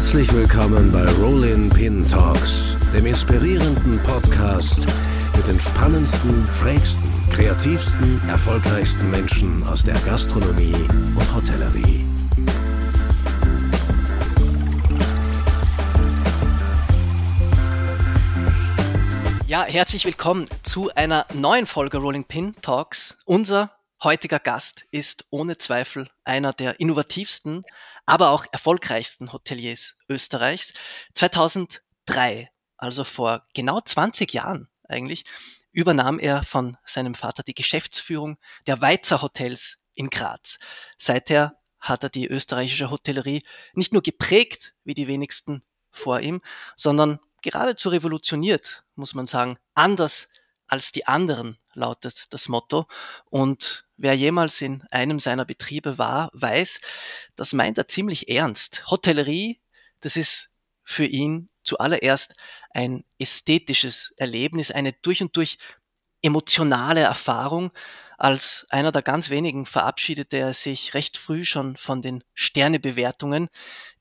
Herzlich willkommen bei Rollin Pin Talks, dem inspirierenden Podcast mit den spannendsten, schrägsten, kreativsten, erfolgreichsten Menschen aus der Gastronomie und Hotellerie. Ja, herzlich willkommen zu einer neuen Folge Rolling Pin Talks. Unser heutiger Gast ist ohne Zweifel einer der innovativsten, aber auch erfolgreichsten Hoteliers Österreichs. 2003, also vor genau 20 Jahren eigentlich, übernahm er von seinem Vater die Geschäftsführung der Weizer Hotels in Graz. Seither hat er die österreichische Hotellerie nicht nur geprägt, wie die wenigsten vor ihm, sondern geradezu revolutioniert, muss man sagen. Anders als die anderen lautet das Motto. Und wer jemals in einem seiner Betriebe war, weiß, das meint er ziemlich ernst. Hotellerie, das ist für ihn zuallererst ein ästhetisches Erlebnis, eine durch und durch emotionale Erfahrung. Als einer der ganz wenigen verabschiedete er sich recht früh schon von den Sternebewertungen,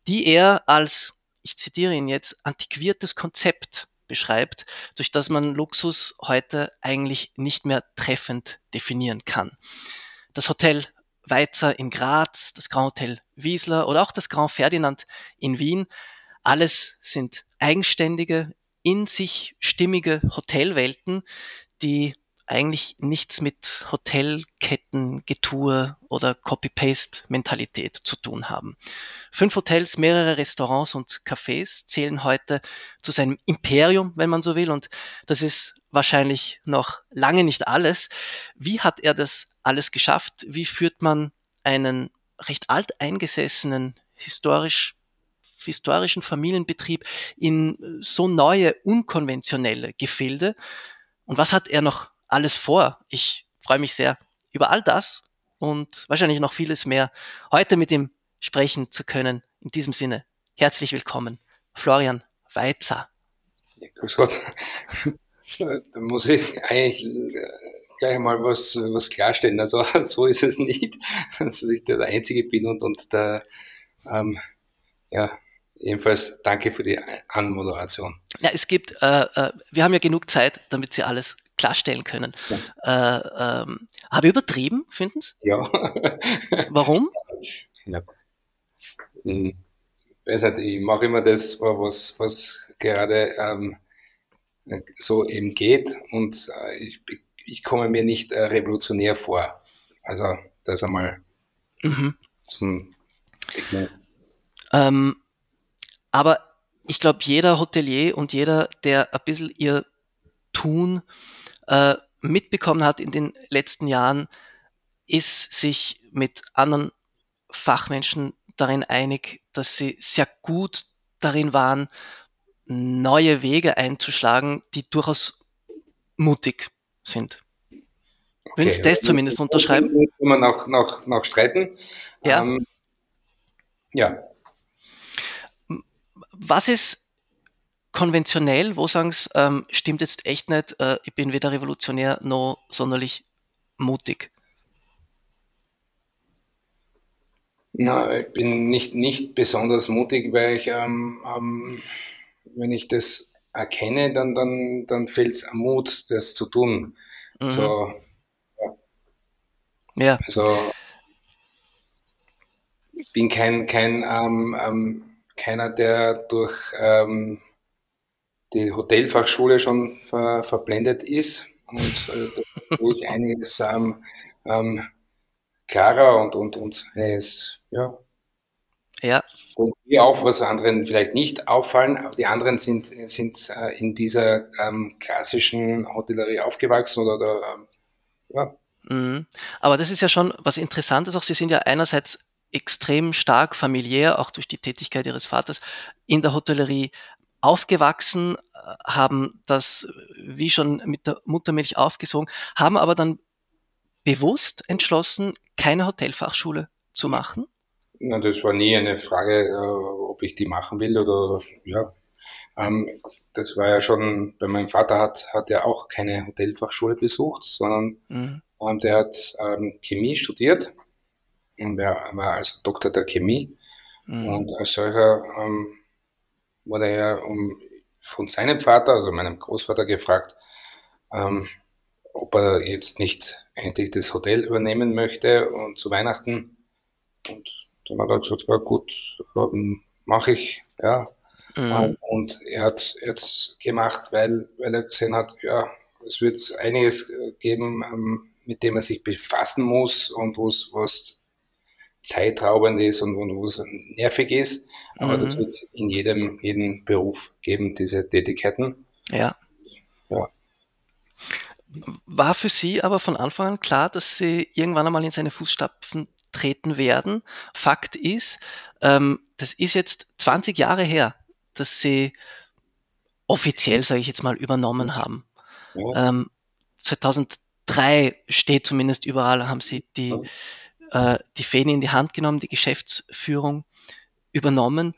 die er als ich zitiere ihn jetzt, antiquiertes Konzept beschreibt, durch das man Luxus heute eigentlich nicht mehr treffend definieren kann. Das Hotel Weizer in Graz, das Grand Hotel Wiesler oder auch das Grand Ferdinand in Wien, alles sind eigenständige, in sich stimmige Hotelwelten, die eigentlich nichts mit Hotelketten, Getue oder Copy-Paste-Mentalität zu tun haben. Fünf Hotels, mehrere Restaurants und Cafés zählen heute zu seinem Imperium, wenn man so will, und das ist wahrscheinlich noch lange nicht alles. Wie hat er das alles geschafft? Wie führt man einen recht alteingesessenen, historisch historischen Familienbetrieb in so neue, unkonventionelle Gefilde? Und was hat er noch alles vor. Ich freue mich sehr über all das und wahrscheinlich noch vieles mehr heute mit ihm sprechen zu können. In diesem Sinne, herzlich willkommen, Florian Weizer. Ja, grüß Gott. Da muss ich eigentlich gleich mal was, was klarstellen. Also so ist es nicht, dass ich der Einzige bin und, und der, ähm, ja, jedenfalls danke für die Anmoderation. Ja, es gibt, äh, äh, wir haben ja genug Zeit, damit Sie alles klarstellen können. Ja. Äh, ähm, habe ich übertrieben, finden Sie? Ja. Warum? Ja. Ich mache immer das, was, was gerade ähm, so eben geht und äh, ich, ich komme mir nicht äh, revolutionär vor. Also das einmal mhm. zum ähm, aber ich glaube, jeder Hotelier und jeder, der ein bisschen ihr Tun äh, mitbekommen hat in den letzten Jahren, ist sich mit anderen Fachmenschen darin einig, dass sie sehr gut darin waren, neue Wege einzuschlagen, die durchaus mutig sind. Okay. Würden Sie das zumindest unterschreiben? Kann man noch, noch, noch streiten. Ja. Ähm, ja. Was ist konventionell, wo sagen sie, ähm, stimmt jetzt echt nicht, äh, ich bin weder revolutionär noch sonderlich mutig? Na, ich bin nicht, nicht besonders mutig, weil ich, ähm, ähm, wenn ich das erkenne, dann, dann, dann fehlt es am Mut, das zu tun. Mhm. So, ja. ja. Also, ich bin kein, kein ähm, ähm, keiner, der durch ähm, die Hotelfachschule schon ver, verblendet ist und äh, durch einiges ähm, ähm, klarer und, und, und es, ja. Ja. mir auf, was anderen vielleicht nicht auffallen, aber die anderen sind, sind äh, in dieser ähm, klassischen Hotellerie aufgewachsen oder, oder ähm, ja. Mhm. Aber das ist ja schon was Interessantes auch. Sie sind ja einerseits extrem stark familiär, auch durch die Tätigkeit ihres Vaters, in der Hotellerie aufgewachsen, äh, haben das wie schon mit der Muttermilch aufgesogen, haben aber dann bewusst entschlossen, keine Hotelfachschule zu machen? Na, das war nie eine Frage, äh, ob ich die machen will oder ja. Ähm, das war ja schon, bei meinem Vater hat, hat er auch keine Hotelfachschule besucht, sondern mhm. ähm, der hat ähm, Chemie studiert und er war also Doktor der Chemie. Mhm. Und als solcher ähm, wurde er um, von seinem Vater, also meinem Großvater, gefragt, ähm, ob er jetzt nicht endlich das Hotel übernehmen möchte und zu Weihnachten. Und dann hat er gesagt, ja gut, mache ich, ja. Mhm. Ähm, und er hat jetzt gemacht, weil, weil er gesehen hat, ja, es wird einiges geben, ähm, mit dem er sich befassen muss und was zeitraubend ist und, und wo es nervig ist. Aber mhm. das wird es in jedem, jedem Beruf geben, diese Tätigkeiten. Ja. ja. War für Sie aber von Anfang an klar, dass Sie irgendwann einmal in seine Fußstapfen treten werden? Fakt ist, ähm, das ist jetzt 20 Jahre her, dass Sie offiziell, sage ich jetzt mal, übernommen haben. Ja. Ähm, 2003 steht zumindest überall, haben Sie die. Äh, die Fähne in die Hand genommen, die Geschäftsführung übernommen.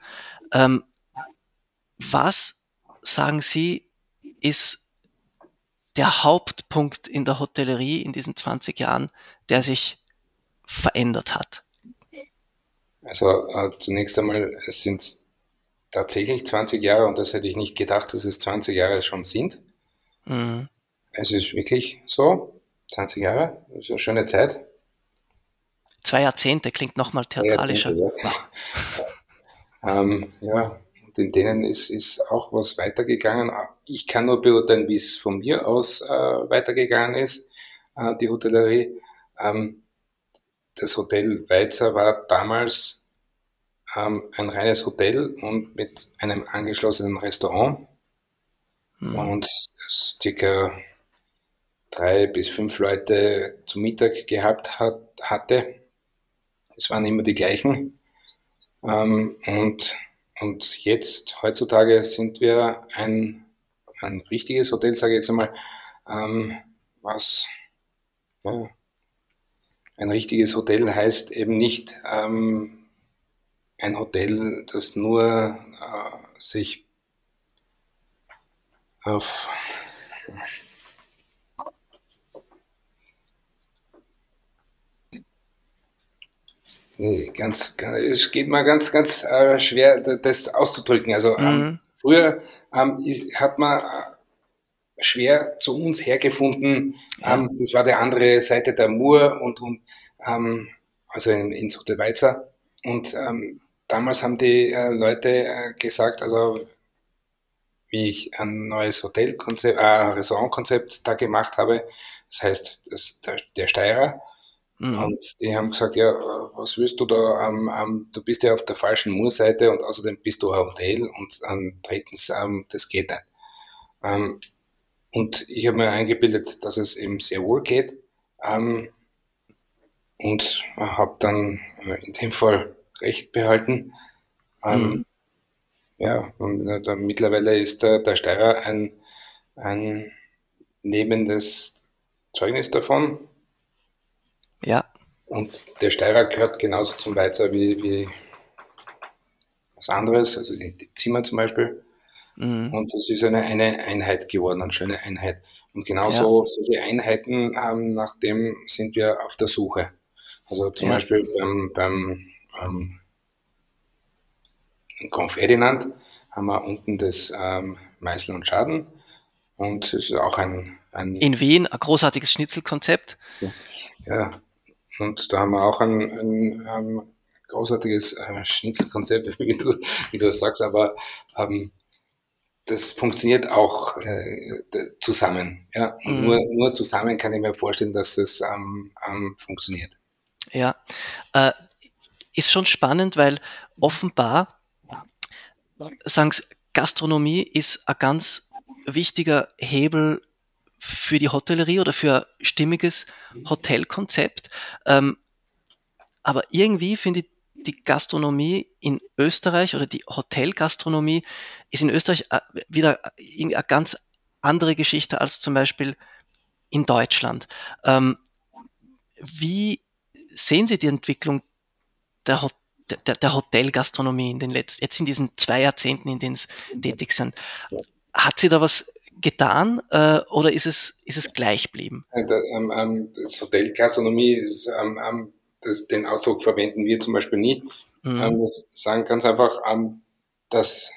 Ähm, was sagen Sie, ist der Hauptpunkt in der Hotellerie in diesen 20 Jahren, der sich verändert hat? Also äh, zunächst einmal, es sind tatsächlich 20 Jahre und das hätte ich nicht gedacht, dass es 20 Jahre schon sind. Mhm. Es ist wirklich so, 20 Jahre, das ist eine schöne Zeit. Zwei Jahrzehnte klingt nochmal theatralischer. Ja. ähm, ja, und in denen ist, ist auch was weitergegangen. Ich kann nur beurteilen, wie es von mir aus äh, weitergegangen ist, äh, die Hotellerie. Ähm, das Hotel Weizer war damals ähm, ein reines Hotel und mit einem angeschlossenen Restaurant. Mhm. Und circa drei bis fünf Leute zu Mittag gehabt hat, hatte. Es waren immer die gleichen. Ähm, und, und jetzt, heutzutage, sind wir ein, ein richtiges Hotel, sage ich jetzt einmal, ähm, was ja, ein richtiges Hotel heißt eben nicht ähm, ein Hotel, das nur äh, sich auf Nee, ganz, ganz, es geht mal ganz, ganz äh, schwer, das auszudrücken. Also ähm, mhm. ähm, früher ähm, ist, hat man äh, schwer zu uns hergefunden. Ähm, das war die andere Seite der Mur und, und ähm, also in, in Hotel Weizer. Und ähm, damals haben die äh, Leute äh, gesagt, also wie ich ein neues Hotelkonzept, äh, Restaurantkonzept da gemacht habe, das heißt das, der, der Steirer, Mhm. Und die haben gesagt, ja, was willst du da? Ähm, ähm, du bist ja auf der falschen Moorseite und außerdem bist du ein Hotel und ähm, drittens, das geht nicht. Und ich habe mir eingebildet, dass es eben sehr wohl geht und habe dann äh, in dem Fall recht behalten. Mhm. Ja, und äh, da, mittlerweile ist der, der Steirer ein, ein lebendes Zeugnis davon ja. Und der Steirer gehört genauso zum Weizer wie, wie was anderes, also die, die Zimmer zum Beispiel. Mhm. Und es ist eine, eine Einheit geworden, eine schöne Einheit. Und genauso ja. solche Einheiten, ähm, nach dem sind wir auf der Suche. Also zum ja. Beispiel beim, beim ähm, Ferdinand haben wir unten das ähm, Meißel und Schaden. Und es ist auch ein, ein In Wien ein großartiges Schnitzelkonzept. Ja, ja und da haben wir auch ein, ein, ein großartiges äh, Schnitzelkonzept, wie du, wie du sagst, aber ähm, das funktioniert auch äh, zusammen. Ja? Mhm. Nur, nur zusammen kann ich mir vorstellen, dass es ähm, ähm, funktioniert. Ja, äh, ist schon spannend, weil offenbar, sagen Gastronomie ist ein ganz wichtiger Hebel für die Hotellerie oder für stimmiges Hotelkonzept. Ähm, aber irgendwie finde ich die Gastronomie in Österreich oder die Hotelgastronomie ist in Österreich äh, wieder eine ganz andere Geschichte als zum Beispiel in Deutschland. Ähm, wie sehen Sie die Entwicklung der, der, der Hotelgastronomie in den letzten, jetzt in diesen zwei Jahrzehnten, in denen Sie tätig sind? Hat sie da was getan äh, oder ist es, ist es gleich geblieben? Ähm, ähm, das Hotelgastronomie ist, ähm, das, den Ausdruck verwenden wir zum Beispiel nie. Mhm. wir sagen ganz einfach, dass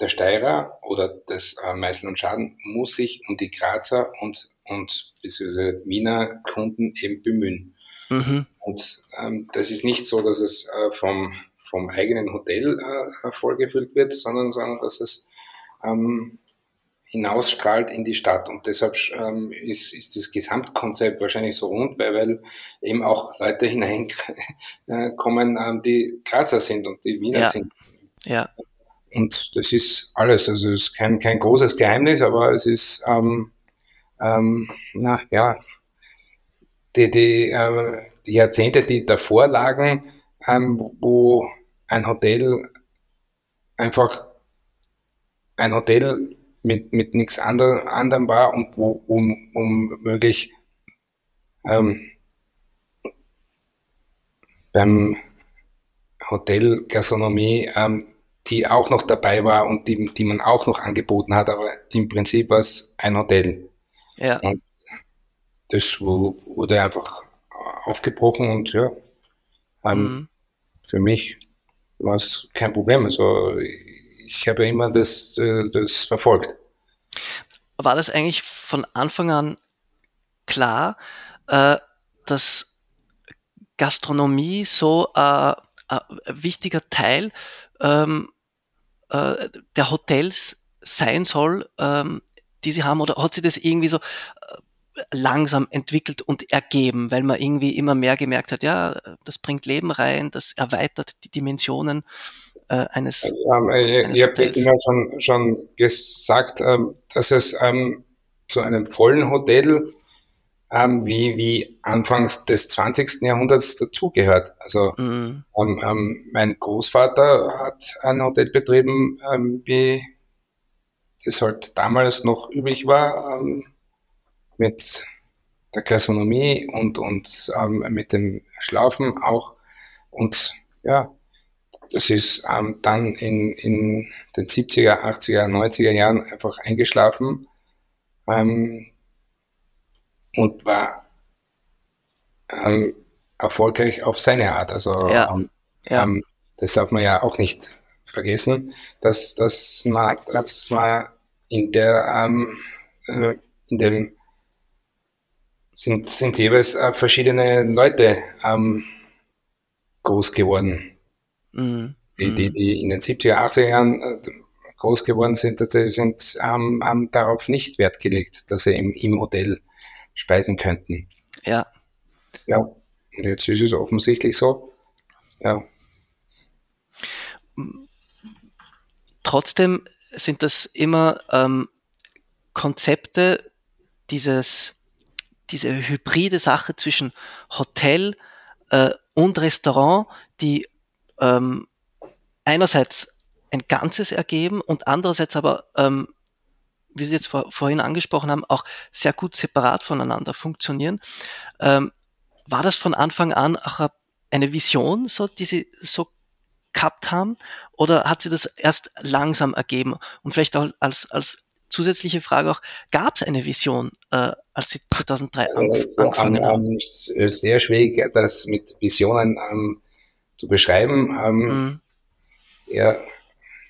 der Steirer oder das äh, Meißel und Schaden muss sich um die Grazer und, und beziehungsweise Wiener Kunden eben bemühen. Mhm. Und ähm, das ist nicht so, dass es äh, vom, vom eigenen Hotel äh, vorgefüllt wird, sondern, sondern dass es ähm, hinausstrahlt in die Stadt. Und deshalb ähm, ist, ist das Gesamtkonzept wahrscheinlich so rund, weil, weil eben auch Leute hineinkommen, ähm, die Grazer sind und die Wiener ja. sind. Ja. Und das ist alles. Also es ist kein, kein großes Geheimnis, aber es ist, ähm, ähm, na, ja, die, die, äh, die Jahrzehnte, die davor lagen, ähm, wo ein Hotel einfach ein Hotel mit, mit nichts ander, anderem war und wo um, um möglich ähm, beim Hotel Gastronomie, ähm, die auch noch dabei war und die, die man auch noch angeboten hat, aber im Prinzip war es ein Hotel. Ja. Und das wurde einfach aufgebrochen und ja, ähm, mhm. für mich war es kein Problem. Also ich habe immer das, äh, das verfolgt. War das eigentlich von Anfang an klar, äh, dass Gastronomie so äh, ein wichtiger Teil ähm, äh, der Hotels sein soll, ähm, die sie haben? Oder hat sie das irgendwie so äh, langsam entwickelt und ergeben, weil man irgendwie immer mehr gemerkt hat, ja, das bringt Leben rein, das erweitert die Dimensionen äh, eines, ähm, äh, eines Ich habe immer schon, schon gesagt, ähm, dass es ähm, zu einem vollen Hotel ähm, wie, wie anfangs des 20. Jahrhunderts dazugehört. Also mhm. ähm, ähm, mein Großvater hat ein Hotel betrieben, ähm, wie das halt damals noch üblich war, mit der Gastronomie und, und ähm, mit dem Schlafen auch. Und ja, das ist ähm, dann in, in den 70er, 80er, 90er Jahren einfach eingeschlafen ähm, und war ähm, erfolgreich auf seine Art. Also ja. Ähm, ja. Ähm, das darf man ja auch nicht vergessen, dass, dass, man, dass man in der ähm, äh, in dem sind, sind jeweils äh, verschiedene Leute groß geworden. Mhm. Die, die, mhm. die in den 70er, 80er Jahren äh, groß geworden sind, die sind, ähm, haben darauf nicht Wert gelegt, dass sie im, im Hotel speisen könnten. Ja. Ja, und jetzt ist es offensichtlich so. Ja. Trotzdem sind das immer ähm, Konzepte, dieses, diese hybride Sache zwischen Hotel äh, und Restaurant, die ähm, einerseits ein Ganzes ergeben und andererseits aber, ähm, wie Sie jetzt vor, vorhin angesprochen haben, auch sehr gut separat voneinander funktionieren. Ähm, war das von Anfang an auch eine Vision, so, die Sie so gehabt haben? Oder hat sie das erst langsam ergeben? Und vielleicht auch als, als zusätzliche Frage auch, gab es eine Vision, äh, als Sie 2003 anf also, angefangen haben? Ähm, sehr schwierig, das mit Visionen ähm, zu beschreiben. Ähm, mhm. Ja,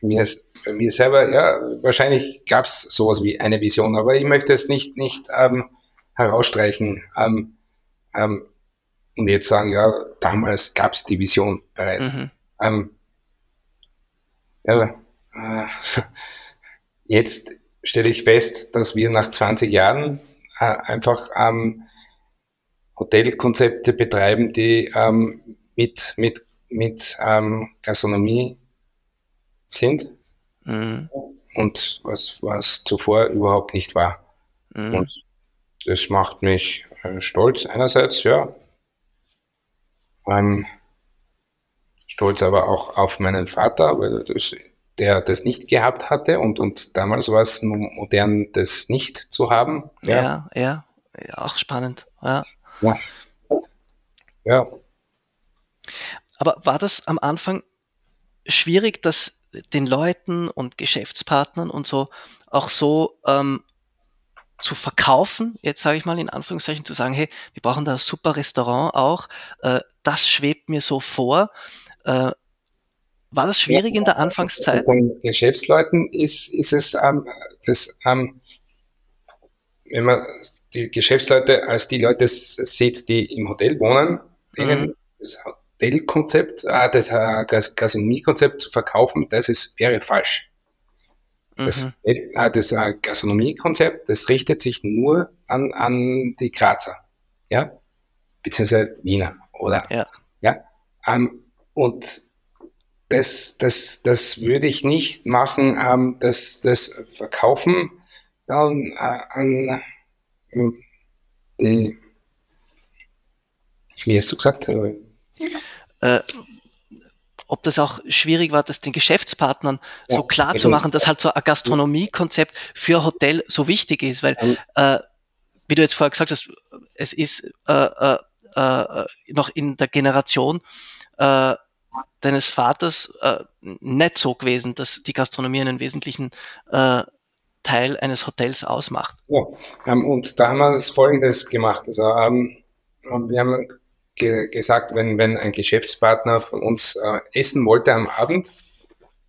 mir, mir selber, ja, wahrscheinlich gab es sowas wie eine Vision, aber ich möchte es nicht, nicht ähm, herausstreichen ähm, ähm, und jetzt sagen, ja, damals gab es die Vision bereits. Mhm. Ähm, ja, äh, jetzt stelle ich fest, dass wir nach 20 Jahren äh, einfach ähm, Hotelkonzepte betreiben, die ähm, mit, mit mit ähm, Gastronomie sind mhm. und was, was zuvor überhaupt nicht war. Mhm. Und das macht mich äh, stolz einerseits, ja. Ähm, stolz aber auch auf meinen Vater, weil das, der das nicht gehabt hatte und, und damals war es modern, das nicht zu haben. Ja, ja, ja, ja auch spannend. Ja. ja. ja. Aber war das am Anfang schwierig, das den Leuten und Geschäftspartnern und so auch so ähm, zu verkaufen, jetzt sage ich mal in Anführungszeichen, zu sagen, hey, wir brauchen da ein super Restaurant auch, äh, das schwebt mir so vor. Äh, war das schwierig in der Anfangszeit? Bei den Geschäftsleuten ist, ist es ähm, das, ähm, wenn man die Geschäftsleute als die Leute sieht, die im Hotel wohnen, denen mhm. das Hotelkonzept, äh, das äh, Gastronomiekonzept zu verkaufen, das ist, wäre falsch. Das, mhm. äh, das äh, Gastronomiekonzept, das richtet sich nur an, an die Grazer, ja, beziehungsweise Wiener, oder? Ja. ja? Ähm, und das, das, das würde ich nicht machen, ähm, das, das Verkaufen dann äh, an äh, die, wie hast du gesagt? Äh, ob das auch schwierig war, das den Geschäftspartnern ja, so klar zu machen, dass halt so ein Gastronomiekonzept für Hotel so wichtig ist, weil, äh, wie du jetzt vorher gesagt hast, es ist äh, äh, äh noch in der Generation äh, deines Vaters äh, nicht so gewesen, dass die Gastronomie einen wesentlichen Teil eines Hotels ausmacht. Ja, ähm, und da haben wir das Folgendes gemacht. Also ähm, wir haben ge gesagt, wenn, wenn ein Geschäftspartner von uns äh, essen wollte am Abend,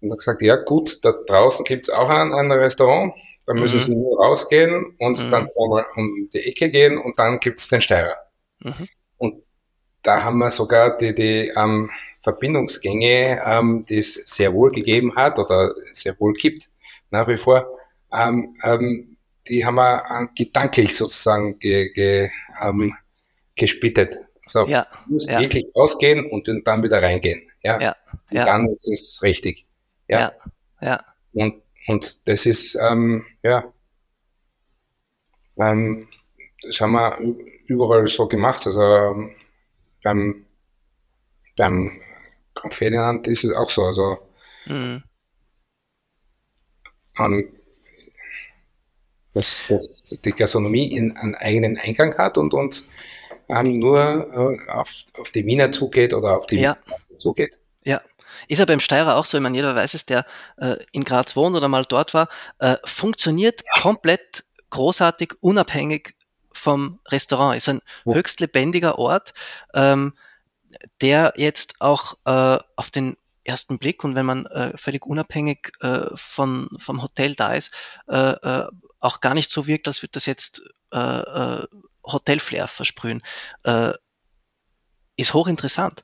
und hat gesagt, ja gut, da draußen gibt es auch ein, ein Restaurant, da müssen mhm. sie nur rausgehen und mhm. dann einmal um die Ecke gehen und dann gibt es den Steirer. Mhm. Und da haben wir sogar die, die ähm, Verbindungsgänge, ähm, die es sehr wohl gegeben hat oder sehr wohl gibt, nach wie vor, ähm, ähm, die haben wir äh, gedanklich sozusagen ge, ge, ähm, gesplittet. Also ja, du musst ja. wirklich ausgehen und dann wieder reingehen. Ja, ja, ja. dann ist es richtig. Ja, ja. Und, und das ist, ähm, ja, ähm, das haben wir überall so gemacht. Also ähm, beim, beim Ferdinand ist es auch so. Also, mhm. um, dass, dass die Gastronomie in, einen eigenen Eingang hat und, und ähm, nur äh, auf, auf die Wiener zugeht oder auf die ja. Wiener zugeht. Ja. Ist ja beim Steirer auch so, ich meine, jeder weiß es, der äh, in Graz wohnt oder mal dort war, äh, funktioniert komplett großartig, unabhängig vom Restaurant. Ist ein ja. höchst lebendiger Ort, ähm, der jetzt auch äh, auf den ersten Blick und wenn man äh, völlig unabhängig äh, von, vom Hotel da ist, äh, äh, auch gar nicht so wirkt, als würde das jetzt äh, Hotelflair versprühen. Äh, ist hochinteressant.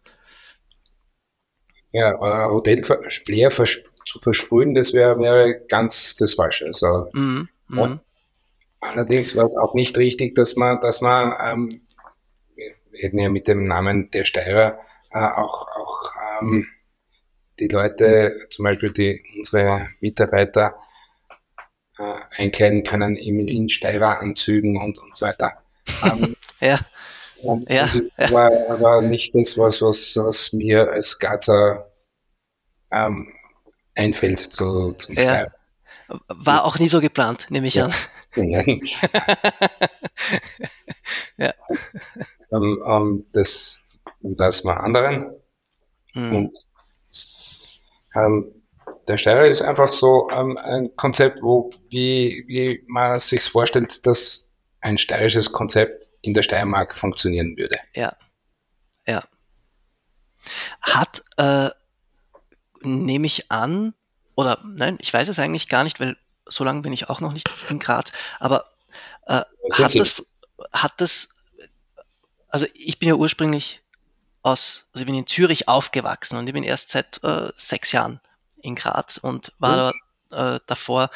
Ja, äh, Hotelflair vers zu versprühen, das wäre wär ganz das Falsche. Also, mm, mm. Allerdings war es auch nicht richtig, dass man, dass man, ähm, wir hätten ja mit dem Namen der Steirer äh, auch, auch ähm, die Leute, zum Beispiel die, unsere Mitarbeiter, äh, einkleiden können in, in Steireranzügen und, und so weiter. Ähm, ja. Und ja, das war aber nicht das, was, was, was mir als Gazer ähm, einfällt zu, zum ja. War auch nie so geplant, nehme ich ja. an. ja. um, um, das, das war anderen. Mhm. Und ähm, der Steirer ist einfach so ähm, ein Konzept, wo, wie, wie man sich vorstellt, dass ein steirisches Konzept in der Steiermark funktionieren würde. Ja, ja. Hat, äh, nehme ich an, oder nein, ich weiß es eigentlich gar nicht, weil so lange bin ich auch noch nicht in Graz, aber äh, hat, das, hat das, also ich bin ja ursprünglich aus, also ich bin in Zürich aufgewachsen und ich bin erst seit äh, sechs Jahren in Graz und war mhm. da, äh, davor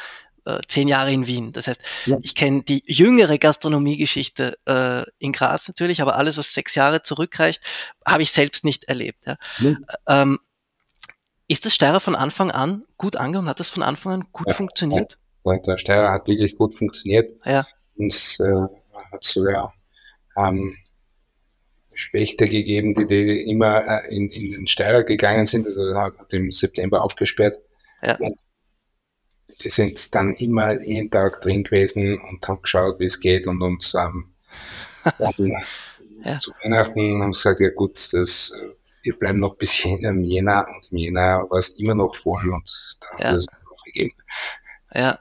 äh, zehn Jahre in Wien. Das heißt, ja. ich kenne die jüngere Gastronomiegeschichte äh, in Graz natürlich, aber alles, was sechs Jahre zurückreicht, habe ich selbst nicht erlebt. Ja. Mhm. Ähm, ist das Steirer von Anfang an gut angekommen? Hat das von Anfang an gut ja, funktioniert? Ja, der Steirer hat wirklich gut funktioniert. Ja. Und äh, hat sogar ähm, Spechte gegeben, die, die immer äh, in, in den Steirer gegangen sind. Also hat im September aufgesperrt. Ja. Und die sind dann immer jeden Tag drin gewesen und haben geschaut, wie es geht und uns ähm, ja. zu Weihnachten haben gesagt, ja gut, das, wir bleiben noch bis im Jänner und im Jänner war es immer noch voll und da ja. haben wir es noch gegeben. Ja.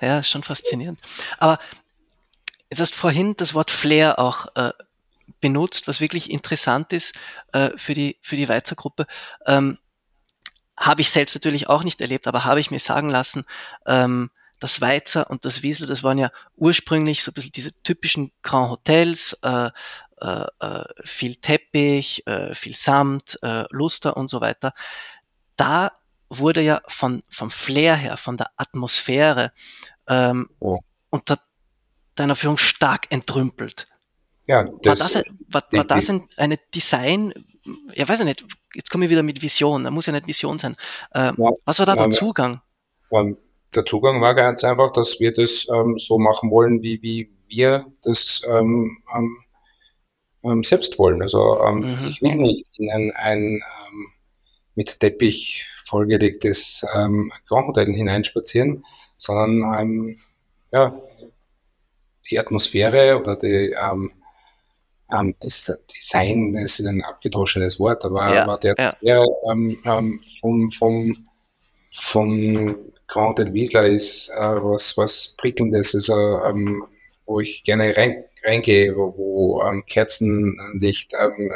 Ja, ist schon faszinierend. Aber jetzt hast du vorhin das Wort Flair auch äh, benutzt, was wirklich interessant ist äh, für die, für die Weizer Gruppe. Ähm, habe ich selbst natürlich auch nicht erlebt, aber habe ich mir sagen lassen, ähm, das Weizer und das Wiesel, das waren ja ursprünglich so ein bisschen diese typischen Grand Hotels, äh, äh, äh, viel Teppich, äh, viel Samt, äh, Luster und so weiter. Da wurde ja von, vom Flair her, von der Atmosphäre ähm, oh. unter deiner Führung stark entrümpelt. Ja, das, war das, war, war das ein, eine Design, ja weiß ich nicht, jetzt komme ich wieder mit Vision, da muss ja nicht Vision sein. Ähm, ja, was war da der Zugang? der Zugang war ganz einfach, dass wir das ähm, so machen wollen, wie, wie wir das ähm, ähm, ähm selbst wollen. Also ähm, mhm. ich will nicht in ein, ein mit Teppich vollgelegtes ähm, Grand Hotel hineinspazieren, sondern ja, die Atmosphäre oder die ähm, ähm, das Design, das ist ein abgedroschenes Wort, aber, ja, aber der, ja. der ähm, ähm, vom, vom, vom Grand Wiesler ist äh, was, was Prickelndes, also, ähm, wo ich gerne rein, reingehe, wo, wo ähm, Kerzenlicht ähm,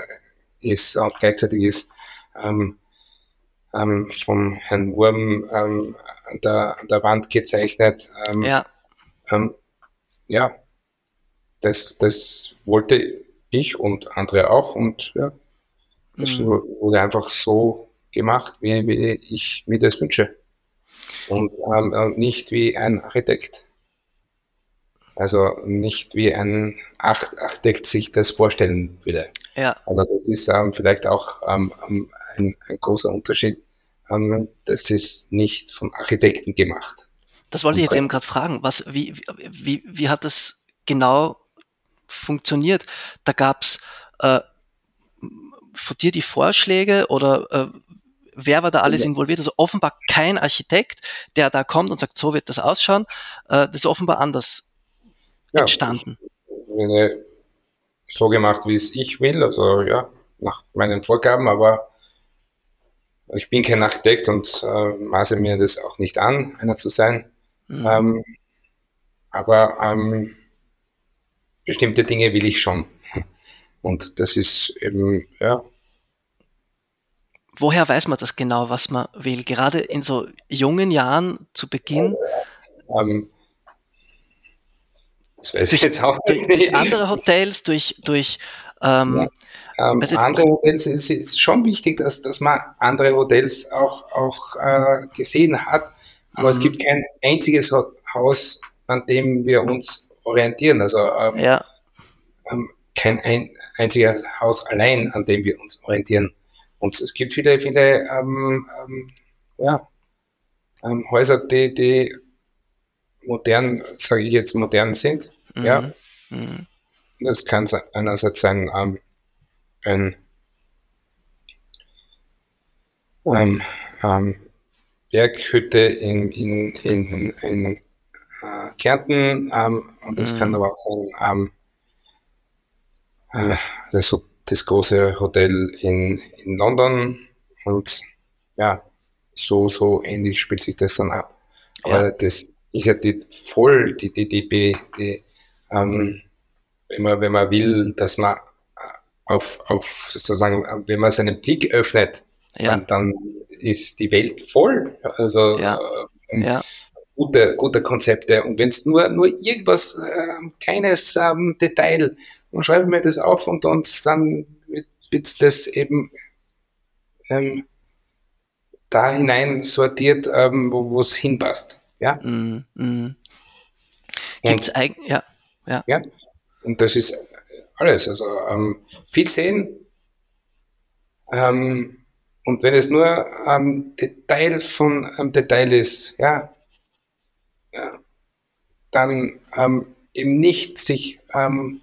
ist und gleichzeitig ist ähm, ähm, vom Herrn Wurm ähm, an, der, an der Wand gezeichnet. Ähm, ja. Ähm, ja, das, das wollte ich und andere auch und ja, das mhm. wurde einfach so gemacht, wie, wie ich mir das wünsche und ähm, nicht wie ein Architekt. Also nicht wie ein Architekt sich das vorstellen würde. Ja. Also das ist ähm, vielleicht auch ähm, ähm ein, ein, großer Unterschied. Ähm, das ist nicht vom Architekten gemacht. Das wollte ich jetzt eben gerade fragen. Was, wie, wie, wie hat das genau funktioniert? Da gab es äh, von dir die Vorschläge oder äh, wer war da alles ja. involviert? Also offenbar kein Architekt, der da kommt und sagt, so wird das ausschauen. Äh, das ist offenbar anders ja, entstanden. So gemacht, wie es ich will, also ja, nach meinen Vorgaben, aber ich bin kein Architekt und äh, maße mir das auch nicht an, einer zu sein. Mhm. Ähm, aber ähm, bestimmte Dinge will ich schon. Und das ist eben, ja, woher weiß man das genau, was man will? Gerade in so jungen Jahren zu Beginn? Ähm, das weiß ich jetzt auch durch, durch andere Hotels, durch, durch ähm, ja, ähm, andere Hotels ist, ist, schon wichtig, dass, dass man andere Hotels auch, auch äh, gesehen hat. Aber mhm. es gibt kein einziges Haus, an dem wir uns orientieren. Also ähm, ja. Ähm, kein ein, einziges Haus allein, an dem wir uns orientieren. Und es gibt viele, viele ähm, ähm, ja, ähm, Häuser, die, die modern, sage ich jetzt, modern sind. Mhm. Ja. Mhm. Das kann einerseits sein ähm, ein ähm, ähm, Berghütte in, in, in, in äh, Kärnten ähm, und das mhm. kann aber auch sein ähm, äh, das das große Hotel in, in London und ja, so, so ähnlich spielt sich das dann ab. Aber ja. das ist ja die, voll die, die, die, die, die ähm, wenn, man, wenn man will, dass man auf, auf sozusagen, wenn man seinen Blick öffnet, ja. dann, dann ist die Welt voll. Also ja. Äh, ja. Gute, gute Konzepte. Und wenn es nur, nur irgendwas, äh, kleines ähm, Detail und schreibe mir das auf und, und dann wird, das eben ähm, da hinein sortiert, ähm, wo es hinpasst. Ja. Mm, mm. Gibt's eigentlich, ja, ja. Ja. Und das ist alles. Also ähm, viel sehen. Ähm, und wenn es nur ein Detail von einem Detail ist, ja dann ähm, eben nicht sich ähm,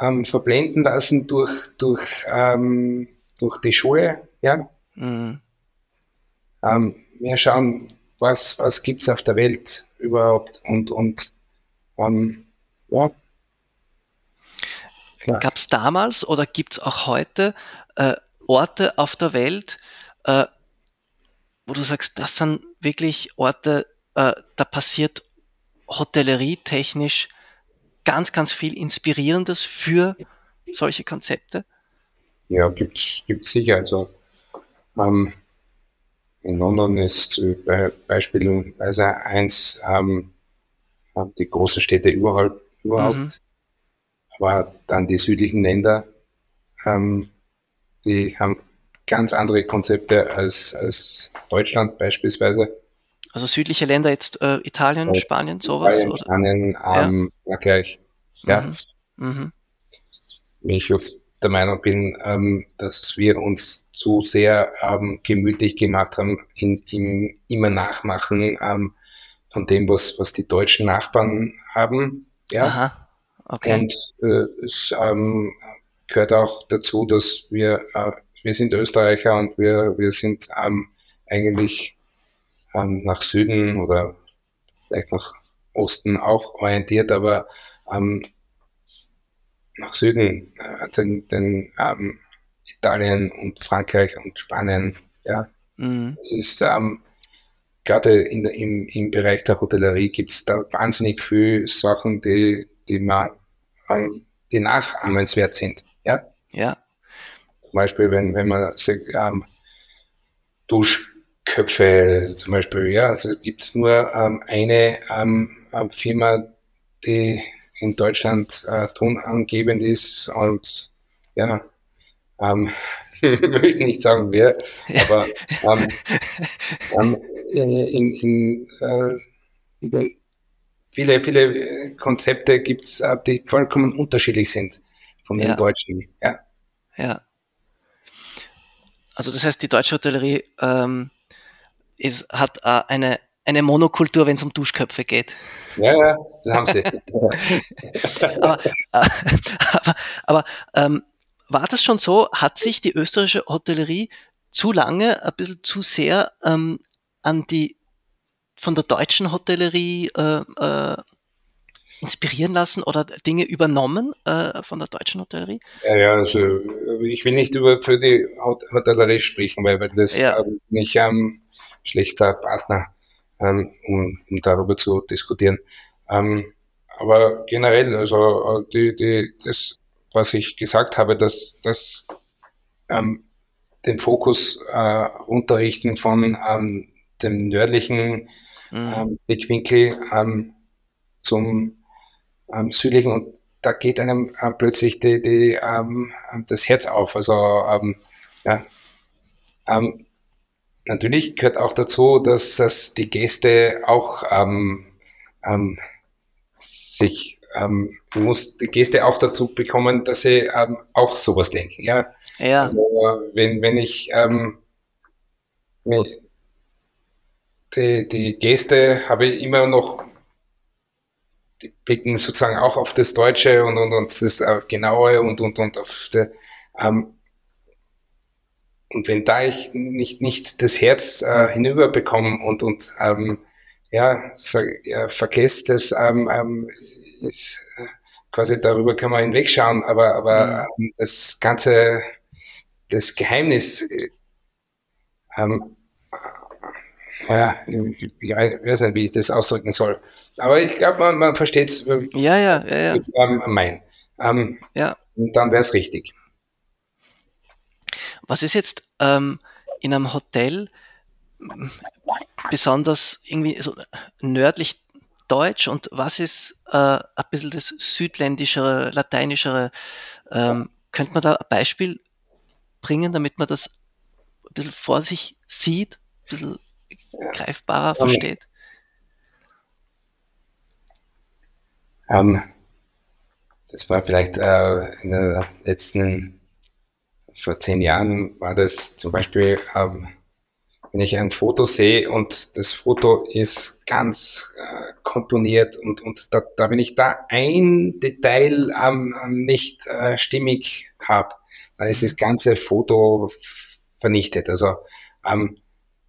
ähm, verblenden lassen durch, durch, ähm, durch die Schule. Ja? Mhm. Ähm, wir schauen, was, was gibt es auf der Welt überhaupt und, und ja. ja. Gab es damals oder gibt es auch heute äh, Orte auf der Welt, äh, wo du sagst, das sind wirklich Orte, äh, da passiert Hotellerie technisch ganz, ganz viel Inspirierendes für solche Konzepte? Ja, gibt es sicher. Also, ähm, in London ist äh, beispielsweise eins, ähm, die großen Städte überall, überhaupt. Mhm. Aber dann die südlichen Länder, ähm, die haben ganz andere Konzepte als, als Deutschland beispielsweise. Also südliche Länder jetzt äh, Italien, ja, Spanien, sowas? Italien, Spanien, ähm, ja. Frankreich. Ja. Mhm. Mhm. Ich der Meinung bin, ähm, dass wir uns zu sehr ähm, gemütlich gemacht haben in, in immer Nachmachen ähm, von dem, was, was die deutschen Nachbarn haben. Ja. Aha. Okay. Und äh, es ähm, gehört auch dazu, dass wir, äh, wir sind Österreicher und wir, wir sind ähm, eigentlich ähm, nach Süden oder vielleicht nach Osten auch orientiert, aber ähm, nach Süden, äh, den, den ähm, Italien und Frankreich und Spanien. Ja, mhm. es ist ähm, gerade in der, im, im Bereich der Hotellerie gibt es da wahnsinnig viele Sachen, die, die man die nachahmenswert sind. Ja. Ja. Zum Beispiel, wenn, wenn man sich, ähm, Duschköpfe zum Beispiel, ja, also gibt es nur ähm, eine ähm, Firma, die in Deutschland äh, tonangebend ist und ja, ähm, ich möchte nicht sagen wer, aber ähm, ähm, in, in, äh, viele, viele Konzepte gibt es, äh, die vollkommen unterschiedlich sind von den ja. Deutschen. Ja. ja. Also das heißt, die deutsche Hotellerie ähm, ist, hat äh, eine eine Monokultur, wenn es um Duschköpfe geht. Ja, ja, das haben sie. aber, äh, aber, aber ähm, war das schon so? Hat sich die österreichische Hotellerie zu lange, ein bisschen zu sehr ähm, an die von der deutschen Hotellerie äh, äh, inspirieren lassen oder Dinge übernommen äh, von der deutschen Hotellerie? Ja, ja, also ich will nicht über für die Hotellerie sprechen, weil, das ja. nicht ein ähm, schlechter Partner ähm, um, um darüber zu diskutieren. Ähm, aber generell, also äh, die, die, das, was ich gesagt habe, dass, dass ähm, den Fokus äh, runterrichten von ähm, dem nördlichen mhm. ähm, Blickwinkel ähm, zum ähm, südlichen und da geht einem äh, plötzlich die, die, ähm, das Herz auf. Also ähm, ja, ähm, natürlich gehört auch dazu, dass, dass die Gäste auch ähm, ähm, sich ähm, muss die Gäste auch dazu bekommen, dass sie ähm, auch sowas denken. Ja. ja. Also, wenn, wenn ich ähm, die, die Gäste habe ich immer noch die blicken sozusagen auch auf das Deutsche und, und, und das äh, Genaue und, und, und auf der, ähm, und wenn da ich nicht, nicht das Herz äh, hinüberbekomme und, und ähm, ja, sag, ja, vergesst das, ähm, ähm, ist, äh, quasi darüber kann man hinwegschauen, aber, aber ähm, das ganze, das Geheimnis, äh, ähm, äh, ja, ich, ich weiß nicht, wie ich das ausdrücken soll. Aber ich glaube, man, man versteht es, ja, ja, ja, ja. ich ähm, mein. Ähm, ja. Und dann wäre es richtig. Was ist jetzt ähm, in einem Hotel besonders irgendwie so nördlich deutsch und was ist äh, ein bisschen das südländischere, lateinischere? Ähm, könnte man da ein Beispiel bringen, damit man das ein bisschen vor sich sieht, ein bisschen greifbarer um, versteht? Um, das war vielleicht äh, in der letzten vor zehn Jahren war das zum Beispiel, ähm, wenn ich ein Foto sehe und das Foto ist ganz äh, komponiert und, und da, da, wenn ich da ein Detail ähm, nicht äh, stimmig habe, dann ist das ganze Foto vernichtet. Also ähm,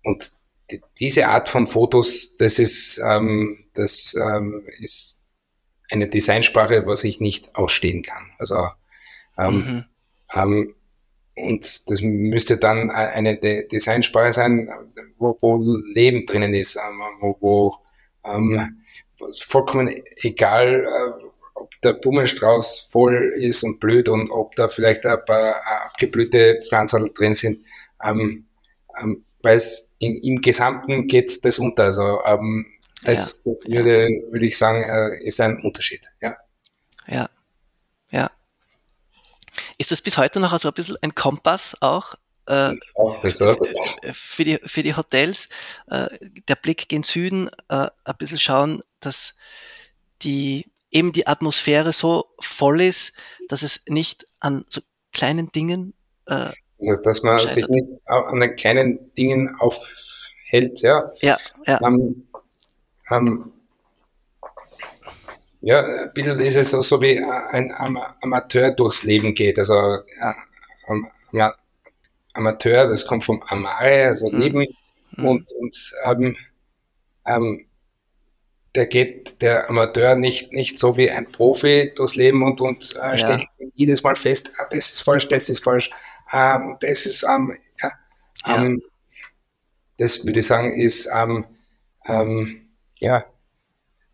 und die, diese Art von Fotos, das ist, ähm, das ähm, ist eine Designsprache, was ich nicht ausstehen kann. Also ähm, mhm. ähm, und das müsste dann eine De Designsprache sein, wo, wo, Leben drinnen ist, ähm, wo, wo ähm, vollkommen egal, äh, ob der Blumenstrauß voll ist und blöd und ob da vielleicht ein paar abgeblühte Pflanzen drin sind. Ähm, ähm, weil es im Gesamten geht das unter. Also ähm, das, ja. das würde, würde ich sagen, äh, ist ein Unterschied. Ja. Ja. Ja. Ist das bis heute noch so ein bisschen ein Kompass auch? Äh, für, die, für die Hotels, äh, der Blick gen Süden, äh, ein bisschen schauen, dass die eben die Atmosphäre so voll ist, dass es nicht an so kleinen Dingen äh, also, dass man scheitert. sich nicht an den kleinen Dingen aufhält, ja. Ja, ja. Um, um, ja, ein bisschen ist es so, so wie ein Amateur durchs Leben geht. Also ja, Amateur, das kommt vom Amare, also mhm. Leben. Mhm. Und, und ähm, ähm, der geht der Amateur nicht, nicht so wie ein Profi durchs Leben und, und äh, ja. stellt jedes Mal fest, ah, das ist falsch, das ist falsch, ähm, das ist, ähm, ja, ja. Ähm, das würde ich sagen, ist, ähm, ähm, ja,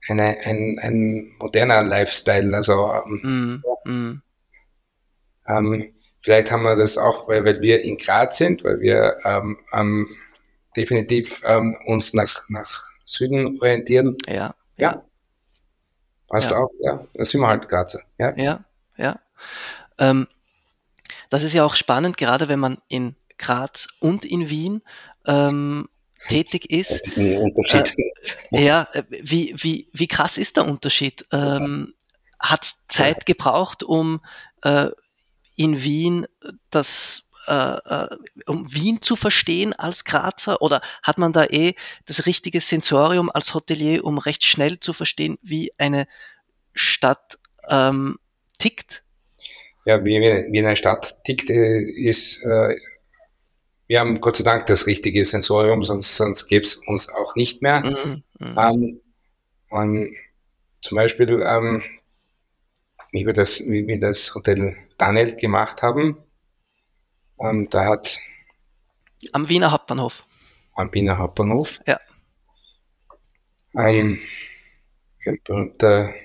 eine, ein, ein moderner Lifestyle. Also ähm, mm. Ähm, vielleicht haben wir das auch, weil, weil wir in Graz sind, weil wir ähm, ähm, definitiv ähm, uns nach, nach Süden orientieren. Ja. Ja. Weißt ja. du auch, ja. Da sind wir halt Grazer. Ja, ja. ja. Ähm, das ist ja auch spannend, gerade wenn man in Graz und in Wien ähm, tätig ist. Unterschied. Äh, ja, äh, wie, wie, wie krass ist der Unterschied? Ähm, Hat es Zeit gebraucht, um äh, in Wien das äh, äh, um Wien zu verstehen als Grazer oder hat man da eh das richtige Sensorium als Hotelier, um recht schnell zu verstehen, wie eine Stadt ähm, tickt? Ja, wie, wie eine Stadt tickt, ist, wir haben Gott sei Dank das richtige Sensorium, sonst, sonst gäbe es uns auch nicht mehr. Mhm, mhm. ähm, ähm, zum Beispiel, ähm, wie, wir das, wie wir das Hotel Daniel gemacht haben, ähm, da hat. Am Wiener Hauptbahnhof. Am Wiener Hauptbahnhof. Ja. Ein, ein berühmter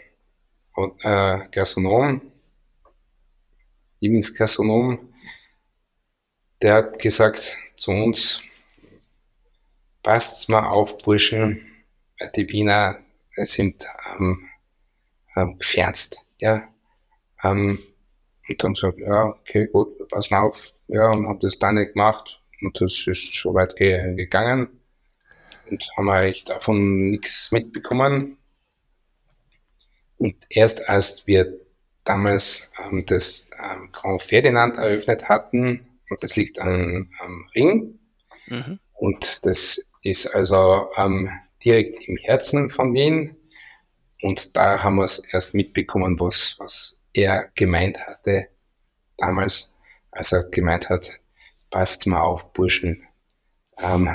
äh, Gastronom, Lieblingsgastronom, der hat gesagt zu uns, passt's mal auf, Burschen, die Wiener sind ähm, ähm, gefernst, ja. Ähm, und dann sagt, ja, okay, gut, pass mal auf. Ja, und habe das dann nicht gemacht. Und das ist so weit ge gegangen. Und haben eigentlich davon nichts mitbekommen. Und erst als wir damals ähm, das ähm, Grand Ferdinand eröffnet hatten, und das liegt am, am Ring, mhm. und das ist also ähm, direkt im Herzen von Wien. Und da haben wir es erst mitbekommen, was, was er gemeint hatte, damals, als er gemeint hat, passt mal auf, Burschen. Ähm,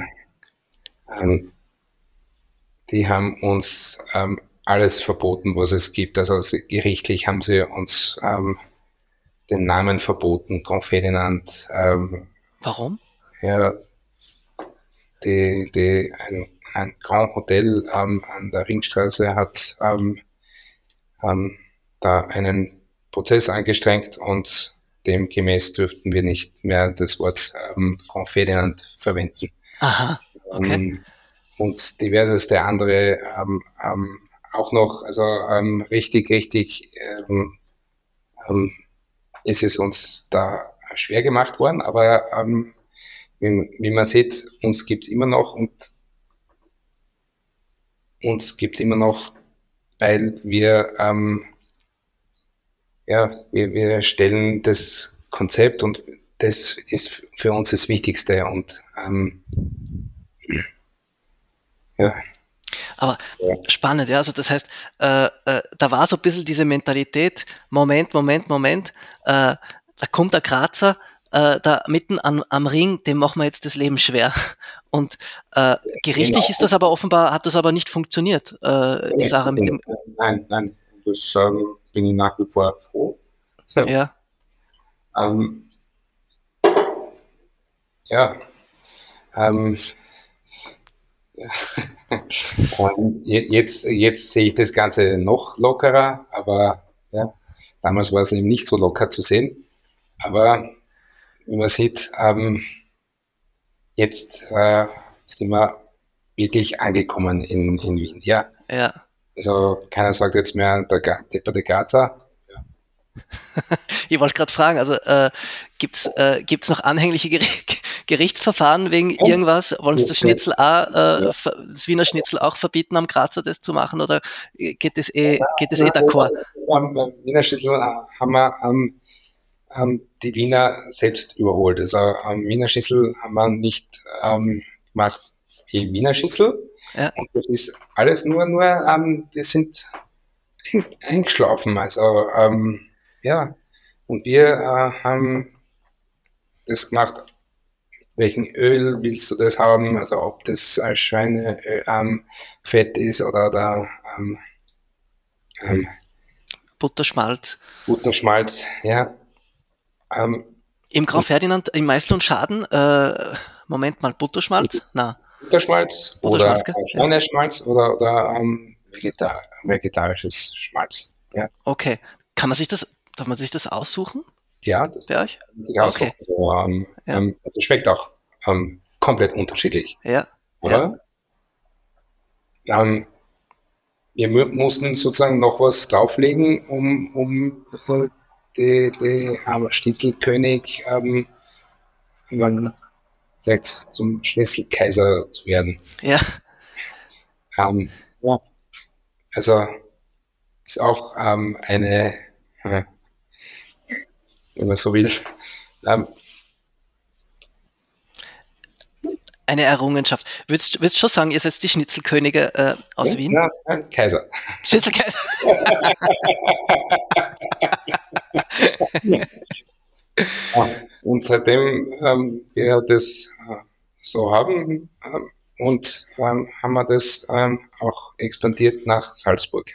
ähm, die haben uns ähm, alles verboten, was es gibt. Also gerichtlich haben sie uns ähm, den Namen verboten, Grand Ferdinand. Ähm, Warum? Ja, die, die, ein, ein Grand Hotel ähm, an der Ringstraße hat ähm, ähm, da einen Prozess angestrengt und demgemäß dürften wir nicht mehr das Wort ähm, Grand Ferdinand verwenden. Aha, okay. Ähm, und diverseste andere ähm, ähm, auch noch, also richtig, richtig ähm, ist es uns da schwer gemacht worden, aber ähm, wie, wie man sieht, uns gibt es immer noch und uns gibt es immer noch, weil wir ähm, ja, wir, wir stellen das Konzept und das ist für uns das Wichtigste und ähm, ja. Aber ja. spannend, ja. Also das heißt, äh, äh, da war so ein bisschen diese Mentalität, Moment, Moment, Moment, äh, da kommt der Grazer, äh, da mitten an, am Ring, dem machen wir jetzt das Leben schwer. Und äh, gerichtlich genau. ist das aber offenbar, hat das aber nicht funktioniert, äh, die Sache mit dem. Nein, nein, das ähm, bin ich nach wie vor froh. Ja. ähm, ja. Ähm, jetzt, jetzt sehe ich das Ganze noch lockerer, aber ja, damals war es eben nicht so locker zu sehen. Aber wie man sieht, ähm, jetzt äh, sind wir wirklich angekommen in, in Wien. Ja. Ja. Also keiner sagt jetzt mehr der, der, der Gaza. ich wollte gerade fragen, also äh, gibt es äh, gibt's noch anhängliche Ger Gerichtsverfahren wegen ja. irgendwas? Wollen Sie das Schnitzel auch, äh, das Wiener Schnitzel auch verbieten, am Grazer das zu machen oder geht das eh, geht das eh d'accord? Am Wiener Schnitzel haben wir ähm, ähm, die Wiener selbst überholt. Also am Wiener Schnitzel haben wir nicht ähm, gemacht wie Wiener Schnitzel. Ja. Und das ist alles nur, nur, ähm, die sind eingeschlafen. Also ähm, ja, und wir äh, haben das gemacht. Welchen Öl willst du das haben? Also ob das äh, Schweinefett ähm, ist oder, oder ähm, ähm, Butterschmalz. Butterschmalz, ja. Ähm, Im Graf Ferdinand, im Meißel und Schaden, äh, Moment mal, Butterschmalz? Na. Butterschmalz, Butterschmalz oder Schweineschmalz oder, oder ähm, vegetar vegetarisches Schmalz. Ja. Okay. Kann man sich das Darf man sich das aussuchen? Ja, das bei euch? Okay. Also, ähm, ja. ähm, das schmeckt auch ähm, komplett unterschiedlich. Ja. Oder? Ja. Ähm, wir mussten sozusagen noch was drauflegen, um, um die, die ähm, Schnitzelkönig ähm, vielleicht zum Schnitzelkaiser zu werden. Ja. Ähm, ja. Also ist auch ähm, eine äh, wenn man so will. Ähm, eine Errungenschaft. Würdest du schon sagen, ihr seid die Schnitzelkönige äh, aus ja, Wien? Ja, Kaiser. Schnitzelkaiser. ja, und seitdem ähm, wir das äh, so haben ähm, und ähm, haben wir das ähm, auch expandiert nach Salzburg.